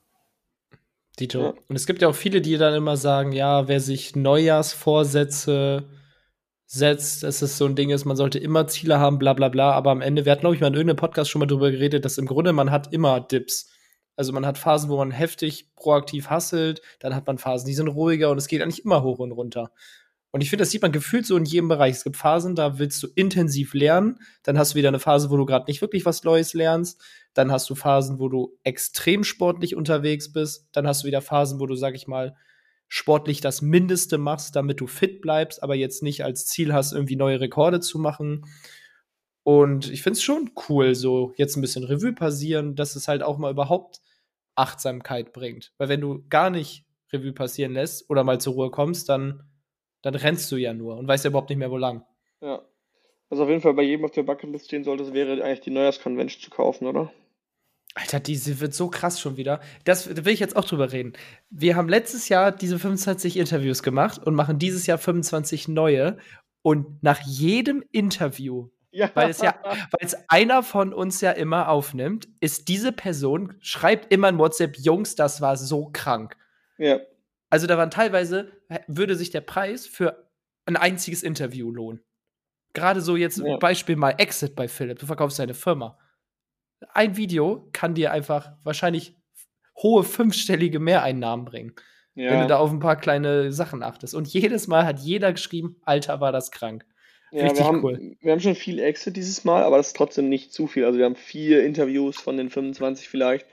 Dito. Ja. Und es gibt ja auch viele, die dann immer sagen, ja, wer sich Neujahrsvorsätze setzt, dass es so ein Ding ist, man sollte immer Ziele haben, bla bla bla. Aber am Ende, wir hatten, glaube ich, mal in irgendeinem Podcast schon mal drüber geredet, dass im Grunde man hat immer Dips. Also man hat Phasen, wo man heftig proaktiv hasselt, dann hat man Phasen, die sind ruhiger und es geht eigentlich immer hoch und runter. Und ich finde, das sieht man gefühlt so in jedem Bereich. Es gibt Phasen, da willst du intensiv lernen. Dann hast du wieder eine Phase, wo du gerade nicht wirklich was Neues lernst. Dann hast du Phasen, wo du extrem sportlich unterwegs bist. Dann hast du wieder Phasen, wo du, sag ich mal, sportlich das Mindeste machst, damit du fit bleibst, aber jetzt nicht als Ziel hast, irgendwie neue Rekorde zu machen. Und ich finde es schon cool, so jetzt ein bisschen Revue passieren, dass es halt auch mal überhaupt Achtsamkeit bringt. Weil wenn du gar nicht Revue passieren lässt oder mal zur Ruhe kommst, dann, dann rennst du ja nur und weißt ja überhaupt nicht mehr, wo lang. Ja. Also auf jeden Fall bei jedem auf der Bucketlist stehen sollte, wäre eigentlich die Neujahrskonvention zu kaufen, oder? Alter, diese wird so krass schon wieder. Das da will ich jetzt auch drüber reden. Wir haben letztes Jahr diese 25 Interviews gemacht und machen dieses Jahr 25 neue. Und nach jedem Interview, ja. weil es ja, weil es einer von uns ja immer aufnimmt, ist diese Person, schreibt immer in WhatsApp, Jungs, das war so krank. Ja. Also da waren teilweise, würde sich der Preis für ein einziges Interview lohnen. Gerade so jetzt ja. Beispiel mal Exit bei Philipp. Du verkaufst deine Firma ein Video kann dir einfach wahrscheinlich hohe fünfstellige Mehreinnahmen bringen. Ja. Wenn du da auf ein paar kleine Sachen achtest. Und jedes Mal hat jeder geschrieben, Alter, war das krank. Ja, Richtig wir haben, cool. Wir haben schon viel Exit dieses Mal, aber das ist trotzdem nicht zu viel. Also wir haben vier Interviews von den 25 vielleicht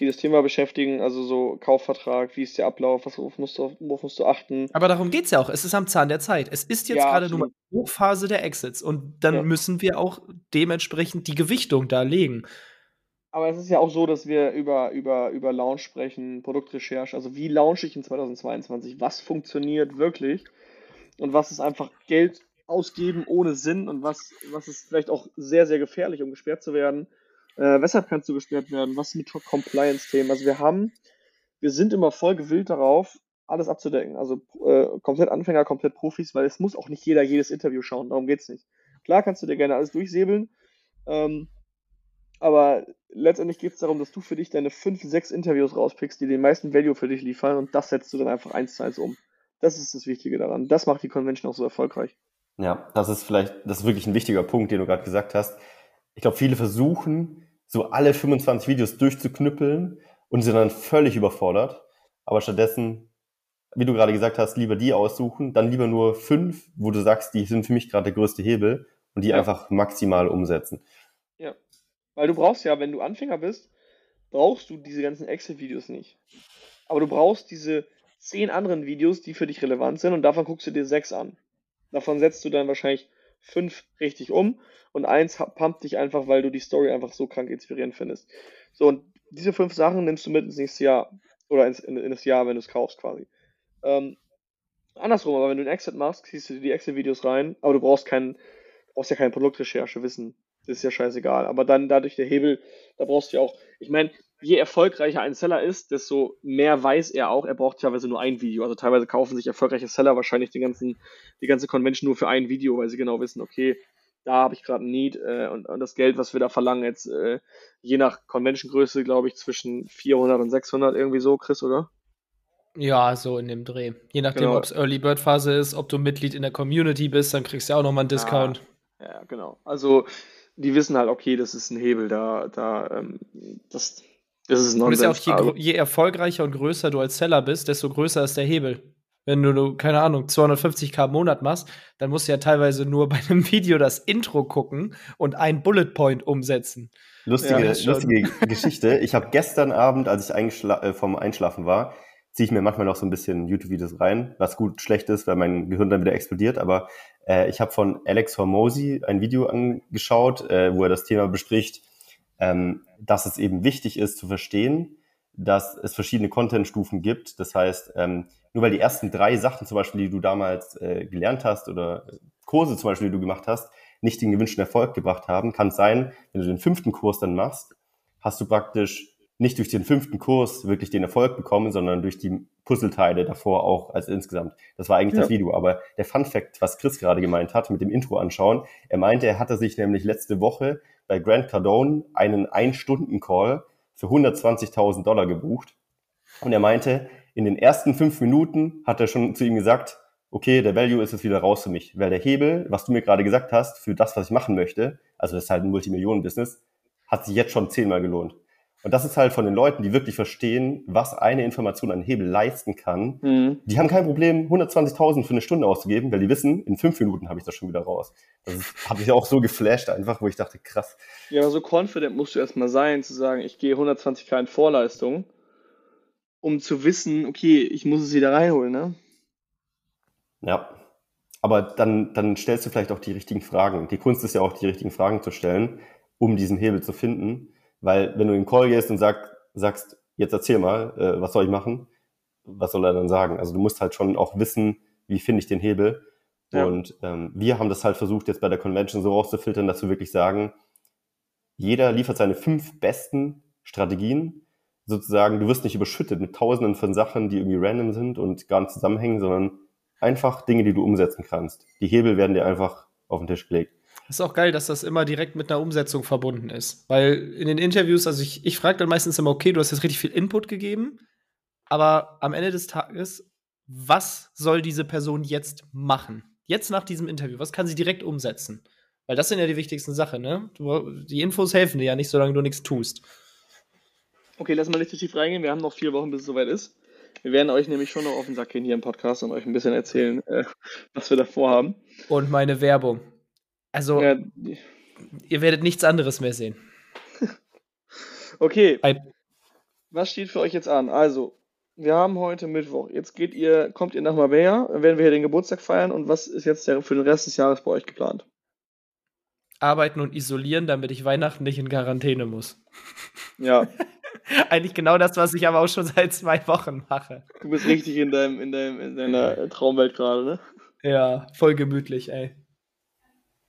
die das Thema beschäftigen, also so Kaufvertrag, wie ist der Ablauf, was, worauf, musst du, worauf musst du achten. Aber darum geht es ja auch. Es ist am Zahn der Zeit. Es ist jetzt ja, gerade nur die Hochphase der Exits und dann ja. müssen wir auch dementsprechend die Gewichtung da legen. Aber es ist ja auch so, dass wir über, über, über Launch sprechen, Produktrecherche, also wie launche ich in 2022, was funktioniert wirklich und was ist einfach Geld ausgeben ohne Sinn und was, was ist vielleicht auch sehr, sehr gefährlich, um gesperrt zu werden. Äh, weshalb kannst du gesperrt werden? Was mit Compliance-Themen? Also wir haben, wir sind immer voll gewillt darauf, alles abzudecken. Also äh, komplett Anfänger, komplett Profis, weil es muss auch nicht jeder jedes Interview schauen. Darum geht's nicht. Klar kannst du dir gerne alles durchsäbeln, ähm, aber letztendlich geht es darum, dass du für dich deine fünf, sechs Interviews rauspickst, die den meisten Value für dich liefern und das setzt du dann einfach eins zu eins um. Das ist das Wichtige daran. Das macht die Convention auch so erfolgreich. Ja, das ist vielleicht, das ist wirklich ein wichtiger Punkt, den du gerade gesagt hast. Ich glaube, viele versuchen, so alle 25 Videos durchzuknüppeln und sind dann völlig überfordert. Aber stattdessen, wie du gerade gesagt hast, lieber die aussuchen, dann lieber nur fünf, wo du sagst, die sind für mich gerade der größte Hebel und die ja. einfach maximal umsetzen. Ja, weil du brauchst ja, wenn du Anfänger bist, brauchst du diese ganzen Excel-Videos nicht. Aber du brauchst diese zehn anderen Videos, die für dich relevant sind und davon guckst du dir sechs an. Davon setzt du dann wahrscheinlich fünf richtig um und eins pumpt dich einfach, weil du die Story einfach so krank inspirierend findest. So, und diese fünf Sachen nimmst du mit ins nächste Jahr oder ins, in, in das Jahr, wenn du es kaufst quasi. Ähm, andersrum, aber wenn du einen Exit machst, ziehst du die Exit-Videos rein, aber du brauchst keinen, brauchst ja keine Produktrecherche wissen. Das ist ja scheißegal. Aber dann dadurch der Hebel, da brauchst du ja auch, ich meine, je erfolgreicher ein Seller ist, desto mehr weiß er auch. Er braucht teilweise nur ein Video. Also teilweise kaufen sich erfolgreiche Seller wahrscheinlich den ganzen, die ganze Convention nur für ein Video, weil sie genau wissen, okay, da habe ich gerade ein Need äh, und, und, das Geld, was wir da verlangen, jetzt äh, je nach Convention-Größe, glaube ich, zwischen 400 und 600 irgendwie so, Chris, oder? Ja, so in dem Dreh. Je nachdem, genau. ob es Early Bird Phase ist, ob du Mitglied in der Community bist, dann kriegst du ja auch nochmal einen Discount. Ja, ja, genau. Also die wissen halt, okay, das ist ein Hebel, da, da, ähm, das, das ist ein Und ist ja auch je, je erfolgreicher und größer du als Seller bist, desto größer ist der Hebel. Wenn du, keine Ahnung, 250k im Monat machst, dann musst du ja teilweise nur bei einem Video das Intro gucken und ein Bullet Point umsetzen. Lustige, ja, lustige Geschichte. Ich habe gestern Abend, als ich eingeschla äh, vom Einschlafen war, ziehe ich mir manchmal noch so ein bisschen YouTube-Videos rein, was gut schlecht ist, weil mein Gehirn dann wieder explodiert. Aber äh, ich habe von Alex Hormozy ein Video angeschaut, äh, wo er das Thema bespricht, ähm, dass es eben wichtig ist zu verstehen, dass es verschiedene Content-Stufen gibt. Das heißt, ähm, nur weil die ersten drei Sachen zum Beispiel, die du damals äh, gelernt hast oder Kurse zum Beispiel, die du gemacht hast, nicht den gewünschten Erfolg gebracht haben. Kann sein, wenn du den fünften Kurs dann machst, hast du praktisch nicht durch den fünften Kurs wirklich den Erfolg bekommen, sondern durch die Puzzleteile davor auch als insgesamt. Das war eigentlich ja. das Video. Aber der Fun Fact, was Chris gerade gemeint hat, mit dem Intro anschauen, er meinte, er hatte sich nämlich letzte Woche bei Grant Cardone einen Ein-Stunden-Call für 120.000 Dollar gebucht. Und er meinte, in den ersten fünf Minuten hat er schon zu ihm gesagt, okay, der Value ist jetzt wieder raus für mich, weil der Hebel, was du mir gerade gesagt hast, für das, was ich machen möchte, also das ist halt ein Multimillionen-Business, hat sich jetzt schon zehnmal gelohnt. Und das ist halt von den Leuten, die wirklich verstehen, was eine Information an Hebel leisten kann. Mhm. Die haben kein Problem, 120.000 für eine Stunde auszugeben, weil die wissen, in fünf Minuten habe ich das schon wieder raus. Das habe ich auch so geflasht einfach, wo ich dachte, krass. Ja, aber so confident musst du erstmal sein, zu sagen, ich gehe 120k in Vorleistung, um zu wissen, okay, ich muss es wieder reinholen, ne? Ja. Aber dann, dann stellst du vielleicht auch die richtigen Fragen. Die Kunst ist ja auch, die richtigen Fragen zu stellen, um diesen Hebel zu finden. Weil wenn du in den Call gehst und sag, sagst, jetzt erzähl mal, äh, was soll ich machen? Was soll er dann sagen? Also du musst halt schon auch wissen, wie finde ich den Hebel. Ja. Und ähm, wir haben das halt versucht, jetzt bei der Convention so rauszufiltern, dass wir wirklich sagen, jeder liefert seine fünf besten Strategien. Sozusagen, du wirst nicht überschüttet mit tausenden von Sachen, die irgendwie random sind und gar nicht zusammenhängen, sondern einfach Dinge, die du umsetzen kannst. Die Hebel werden dir einfach auf den Tisch gelegt. Das ist auch geil, dass das immer direkt mit einer Umsetzung verbunden ist. Weil in den Interviews, also ich, ich frage dann meistens immer, okay, du hast jetzt richtig viel Input gegeben, aber am Ende des Tages, was soll diese Person jetzt machen? Jetzt nach diesem Interview, was kann sie direkt umsetzen? Weil das sind ja die wichtigsten Sachen, ne? Du, die Infos helfen dir ja nicht, solange du nichts tust. Okay, lass mal nicht zu tief reingehen. Wir haben noch vier Wochen, bis es soweit ist. Wir werden euch nämlich schon noch auf den Sack gehen hier im Podcast und euch ein bisschen erzählen, äh, was wir da vorhaben. Und meine Werbung. Also, ja. ihr werdet nichts anderes mehr sehen. okay. Ein Was steht für euch jetzt an? Also, wir haben heute Mittwoch. Jetzt geht ihr, kommt ihr nach Marbella, werden wir hier den Geburtstag feiern und was ist jetzt für den Rest des Jahres bei euch geplant? Arbeiten und isolieren, damit ich Weihnachten nicht in Quarantäne muss. Ja. Eigentlich genau das, was ich aber auch schon seit zwei Wochen mache. Du bist richtig in deinem, in deinem, in deiner Traumwelt gerade, ne? Ja, voll gemütlich, ey.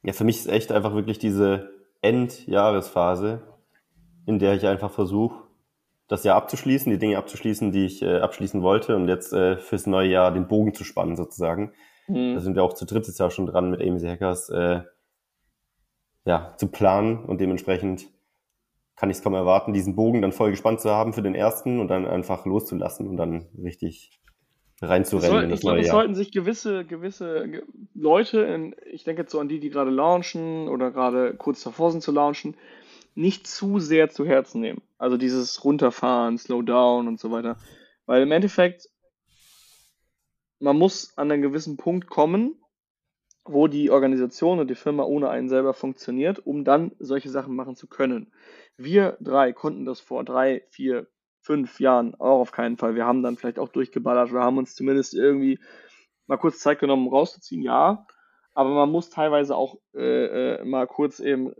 Ja, für mich ist echt einfach wirklich diese Endjahresphase, in der ich einfach versuche, das Jahr abzuschließen, die Dinge abzuschließen, die ich äh, abschließen wollte und jetzt äh, fürs neue Jahr den Bogen zu spannen sozusagen. Mhm. Da sind wir auch zu drittes Jahr schon dran mit AMC Hackers äh, ja, zu planen und dementsprechend kann ich es kaum erwarten, diesen Bogen dann voll gespannt zu haben für den ersten und dann einfach loszulassen und dann richtig reinzurennen. Das soll, ich glaube, es sollten sich gewisse, gewisse Leute, in, ich denke jetzt so an die, die gerade launchen oder gerade kurz davor sind zu launchen, nicht zu sehr zu Herzen nehmen. Also dieses Runterfahren, Slowdown und so weiter. Weil im Endeffekt, man muss an einen gewissen Punkt kommen, wo die Organisation und die Firma ohne einen selber funktioniert, um dann solche Sachen machen zu können. Wir drei konnten das vor drei, vier, fünf Jahren auch auf keinen Fall. Wir haben dann vielleicht auch durchgeballert. Wir haben uns zumindest irgendwie mal kurz Zeit genommen, um rauszuziehen, ja. Aber man muss teilweise auch äh, äh, mal kurz eben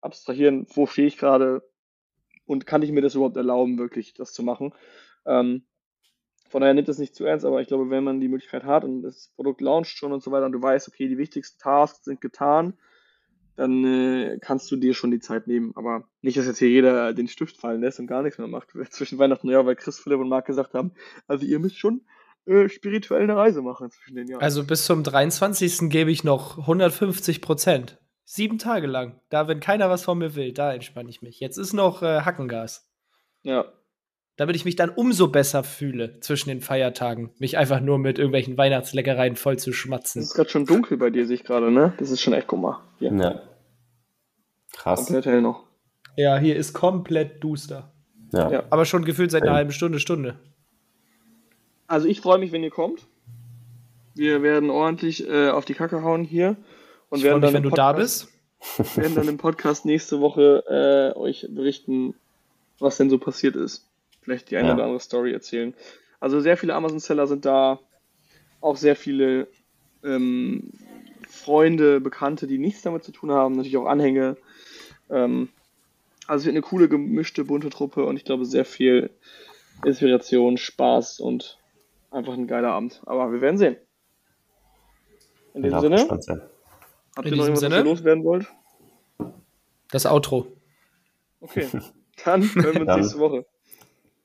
abstrahieren, wo stehe ich gerade und kann ich mir das überhaupt erlauben, wirklich das zu machen. Ähm, von daher nimmt das nicht zu ernst, aber ich glaube, wenn man die Möglichkeit hat und das Produkt launcht schon und so weiter und du weißt, okay, die wichtigsten Tasks sind getan, dann äh, kannst du dir schon die Zeit nehmen. Aber nicht, dass jetzt hier jeder den Stift fallen lässt und gar nichts mehr macht zwischen Weihnachten und Jahr, weil Chris, Philipp und Marc gesagt haben, also ihr müsst schon äh, spirituell eine Reise machen zwischen den Jahren. Also bis zum 23. gebe ich noch 150 Prozent. Sieben Tage lang. Da, wenn keiner was von mir will, da entspanne ich mich. Jetzt ist noch äh, Hackengas. Ja. Damit ich mich dann umso besser fühle zwischen den Feiertagen, mich einfach nur mit irgendwelchen Weihnachtsleckereien voll zu schmatzen. Es ist gerade schon dunkel bei dir, sehe ich gerade, ne? Das ist schon echt, guck mal. Hier. Ja. Krass. Komplett hell noch. Ja, hier ist komplett duster. Ja. ja. Aber schon gefühlt seit einer halben Stunde, Stunde. Also ich freue mich, wenn ihr kommt. Wir werden ordentlich äh, auf die Kacke hauen hier. Und ich werden mich, dann wenn du Podcast, da bist. werden dann im Podcast nächste Woche äh, euch berichten, was denn so passiert ist. Vielleicht die eine ja. oder andere Story erzählen. Also sehr viele Amazon-Seller sind da. Auch sehr viele ähm, Freunde, Bekannte, die nichts damit zu tun haben. Natürlich auch Anhänge. Ähm, also es wird eine coole, gemischte, bunte Truppe und ich glaube sehr viel Inspiration, Spaß und einfach ein geiler Abend. Aber wir werden sehen. In dem Sinne. Habt ihr noch irgendwas, Sinne? was ihr loswerden wollt? Das Outro. Okay, dann hören wir uns nächste Woche.